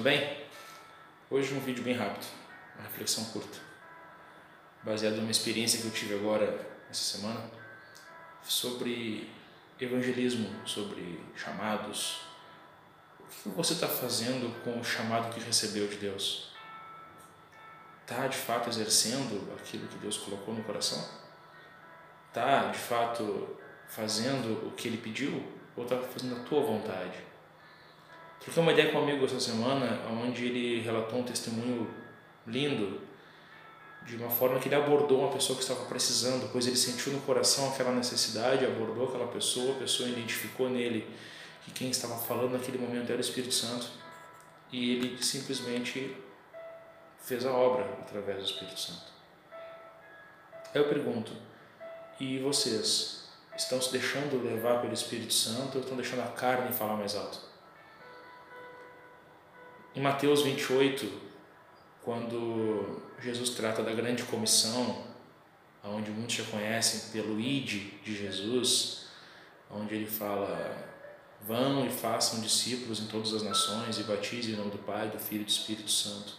bem? Hoje um vídeo bem rápido, uma reflexão curta, baseado numa experiência que eu tive agora essa semana sobre evangelismo, sobre chamados. O que você está fazendo com o chamado que recebeu de Deus? Está de fato exercendo aquilo que Deus colocou no coração? Está de fato fazendo o que Ele pediu? Ou está fazendo a tua vontade? Troquei uma ideia com um amigo essa semana, onde ele relatou um testemunho lindo, de uma forma que ele abordou uma pessoa que estava precisando, pois ele sentiu no coração aquela necessidade, abordou aquela pessoa, a pessoa identificou nele que quem estava falando naquele momento era o Espírito Santo, e ele simplesmente fez a obra através do Espírito Santo. Aí eu pergunto, e vocês estão se deixando levar pelo Espírito Santo ou estão deixando a carne falar mais alto? Em Mateus 28, quando Jesus trata da grande comissão, onde muitos já conhecem pelo ID de Jesus, onde ele fala: Vão e façam discípulos em todas as nações e batizem em nome do Pai, do Filho e do Espírito Santo.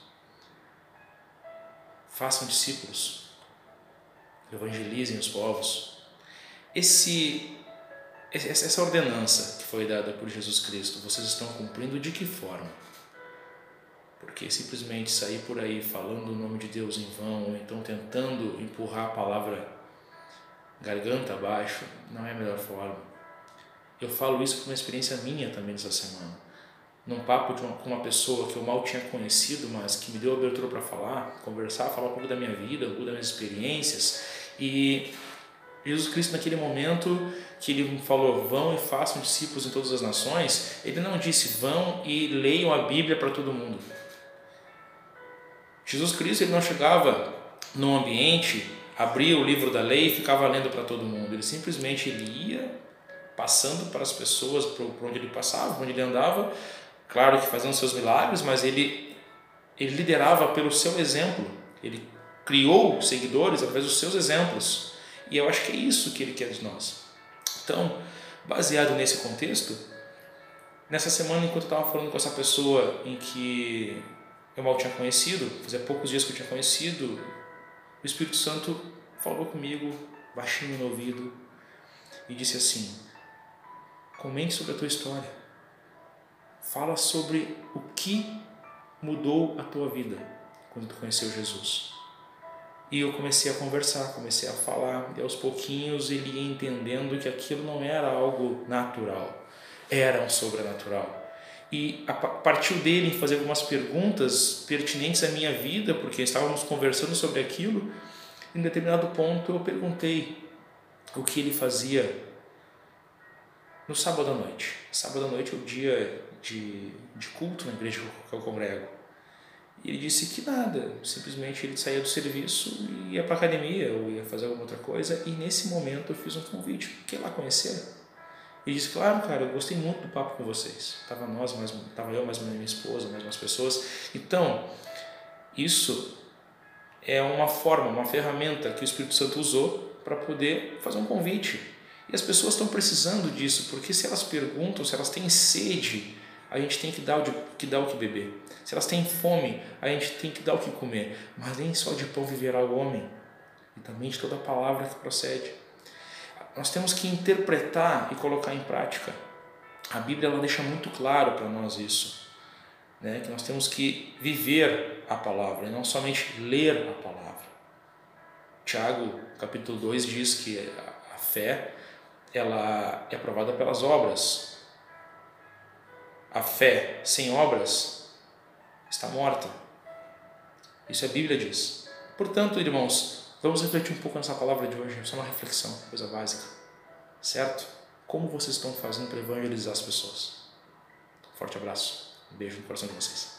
Façam discípulos, evangelizem os povos. Esse, essa ordenança que foi dada por Jesus Cristo, vocês estão cumprindo de que forma? Porque simplesmente sair por aí falando o nome de Deus em vão, ou então tentando empurrar a palavra garganta abaixo, não é a melhor forma. Eu falo isso por uma experiência minha também essa semana. Num papo uma, com uma pessoa que eu mal tinha conhecido, mas que me deu abertura para falar, conversar, falar um pouco da minha vida, um pouco das minhas experiências. E Jesus Cristo, naquele momento que ele falou, vão e façam discípulos em todas as nações, ele não disse, vão e leiam a Bíblia para todo mundo. Jesus Cristo ele não chegava num ambiente, abria o livro da lei e ficava lendo para todo mundo. Ele simplesmente ele ia passando para as pessoas por onde ele passava, onde ele andava, claro que fazendo seus milagres, mas ele, ele liderava pelo seu exemplo. Ele criou seguidores através dos seus exemplos. E eu acho que é isso que ele quer de nós. Então, baseado nesse contexto, nessa semana, enquanto eu estava falando com essa pessoa em que eu mal tinha conhecido, fazia poucos dias que eu tinha conhecido, o Espírito Santo falou comigo, baixinho no ouvido, e disse assim: comente sobre a tua história, fala sobre o que mudou a tua vida quando tu conheceu Jesus. E eu comecei a conversar, comecei a falar, e aos pouquinhos ele ia entendendo que aquilo não era algo natural, era um sobrenatural e partiu dele fazer algumas perguntas pertinentes à minha vida, porque estávamos conversando sobre aquilo. Em determinado ponto eu perguntei o que ele fazia no sábado à noite. Sábado à noite é o dia de, de culto na igreja que eu congrego. E ele disse que nada, simplesmente ele saía do serviço e ia para academia ou ia fazer alguma outra coisa. E nesse momento eu fiz um convite, quer lá conhecer? E disse, claro, cara, eu gostei muito do papo com vocês. Tava nós, mais, tava eu, mais minha esposa, mais umas pessoas. Então, isso é uma forma, uma ferramenta que o Espírito Santo usou para poder fazer um convite. E as pessoas estão precisando disso, porque se elas perguntam, se elas têm sede, a gente tem que dar, o de, que dar o que beber. Se elas têm fome, a gente tem que dar o que comer. Mas nem só de pão viverá o homem, e também de toda palavra que procede nós temos que interpretar e colocar em prática. A Bíblia ela deixa muito claro para nós isso, né? que nós temos que viver a palavra e não somente ler a palavra. Tiago, capítulo 2, diz que a fé ela é aprovada pelas obras. A fé sem obras está morta. Isso a Bíblia diz. Portanto, irmãos, Vamos refletir um pouco nessa palavra de hoje, só uma reflexão, coisa básica. Certo? Como vocês estão fazendo para evangelizar as pessoas? Forte abraço, um beijo no coração de vocês.